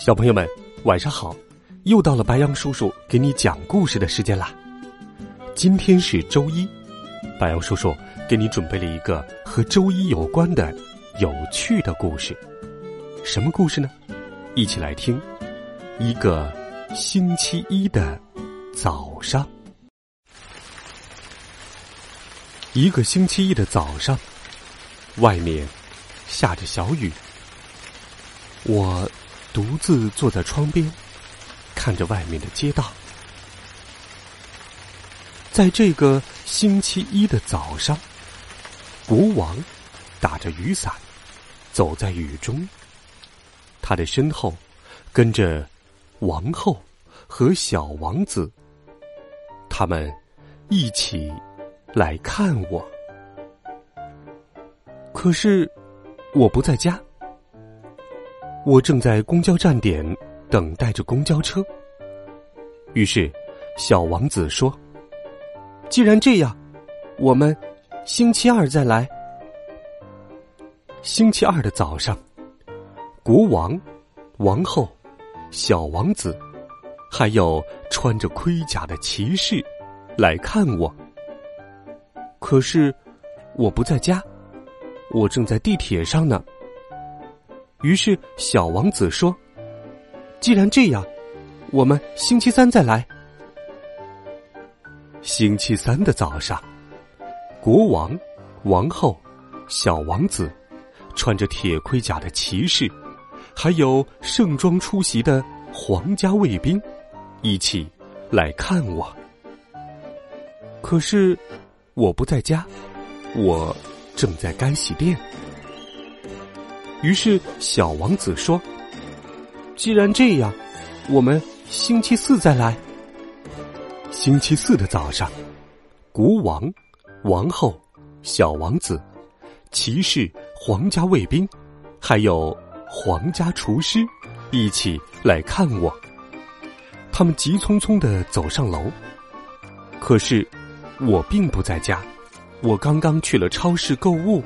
小朋友们，晚上好！又到了白羊叔叔给你讲故事的时间啦。今天是周一，白羊叔叔给你准备了一个和周一有关的有趣的故事。什么故事呢？一起来听。一个星期一的早上，一个星期一的早上，外面下着小雨。我。独自坐在窗边，看着外面的街道。在这个星期一的早上，国王打着雨伞走在雨中，他的身后跟着王后和小王子，他们一起来看我。可是我不在家。我正在公交站点等待着公交车。于是，小王子说：“既然这样，我们星期二再来。”星期二的早上，国王、王后、小王子，还有穿着盔甲的骑士来看我。可是，我不在家，我正在地铁上呢。于是，小王子说：“既然这样，我们星期三再来。”星期三的早上，国王、王后、小王子，穿着铁盔甲的骑士，还有盛装出席的皇家卫兵，一起来看我。可是，我不在家，我正在干洗店。于是，小王子说：“既然这样，我们星期四再来。”星期四的早上，国王、王后、小王子、骑士、皇家卫兵，还有皇家厨师，一起来看我。他们急匆匆的走上楼，可是我并不在家，我刚刚去了超市购物。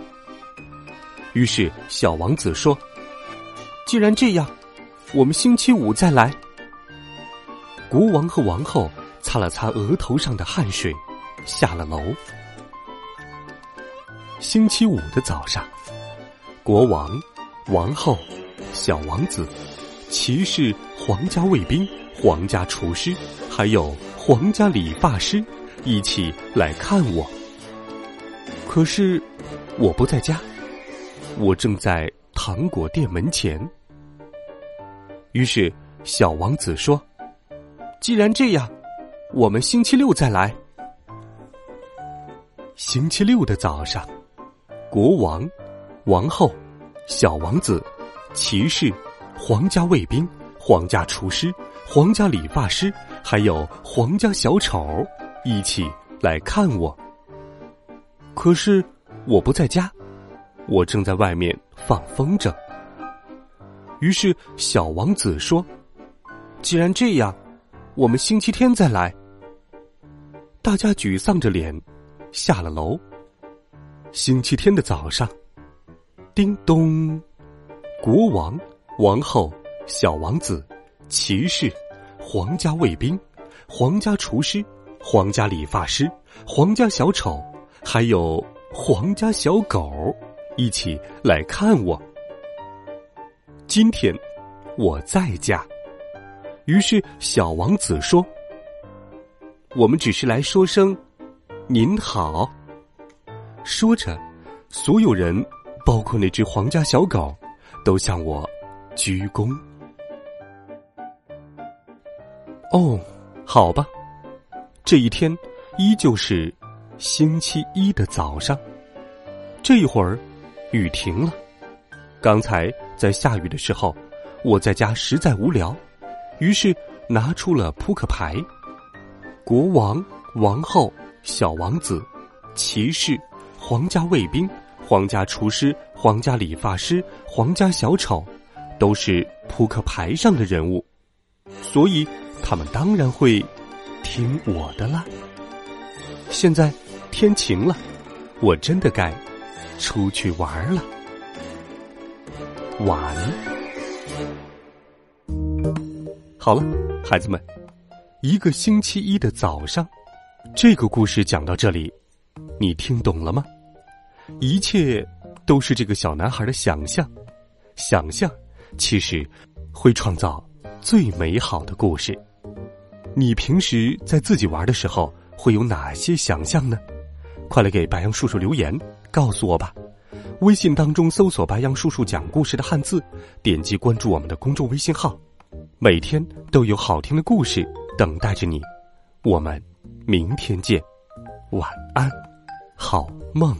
于是，小王子说：“既然这样，我们星期五再来。”国王和王后擦了擦额头上的汗水，下了楼。星期五的早上，国王、王后、小王子、骑士、皇家卫兵、皇家厨师，还有皇家理发师，一起来看我。可是，我不在家。我正在糖果店门前，于是小王子说：“既然这样，我们星期六再来。”星期六的早上，国王、王后、小王子、骑士、皇家卫兵、皇家厨师、皇家理发师，还有皇家小丑一起来看我。可是我不在家。我正在外面放风筝。于是小王子说：“既然这样，我们星期天再来。”大家沮丧着脸下了楼。星期天的早上，叮咚，国王、王后、小王子、骑士、皇家卫兵、皇家厨师、皇家理发师、皇家小丑，还有皇家小狗。一起来看我。今天我在家，于是小王子说：“我们只是来说声您好。”说着，所有人，包括那只皇家小狗，都向我鞠躬。哦，好吧，这一天依旧是星期一的早上，这一会儿。雨停了，刚才在下雨的时候，我在家实在无聊，于是拿出了扑克牌。国王、王后、小王子、骑士、皇家卫兵、皇家厨师、皇家理发师、皇家小丑，都是扑克牌上的人物，所以他们当然会听我的啦。现在天晴了，我真的该出去玩了。晚。好了，孩子们，一个星期一的早上，这个故事讲到这里，你听懂了吗？一切都是这个小男孩的想象，想象其实会创造最美好的故事。你平时在自己玩的时候会有哪些想象呢？快来给白杨叔叔留言，告诉我吧。微信当中搜索“白杨叔叔讲故事”的汉字，点击关注我们的公众微信号，每天都有好听的故事等待着你。我们明天见，晚安，好梦。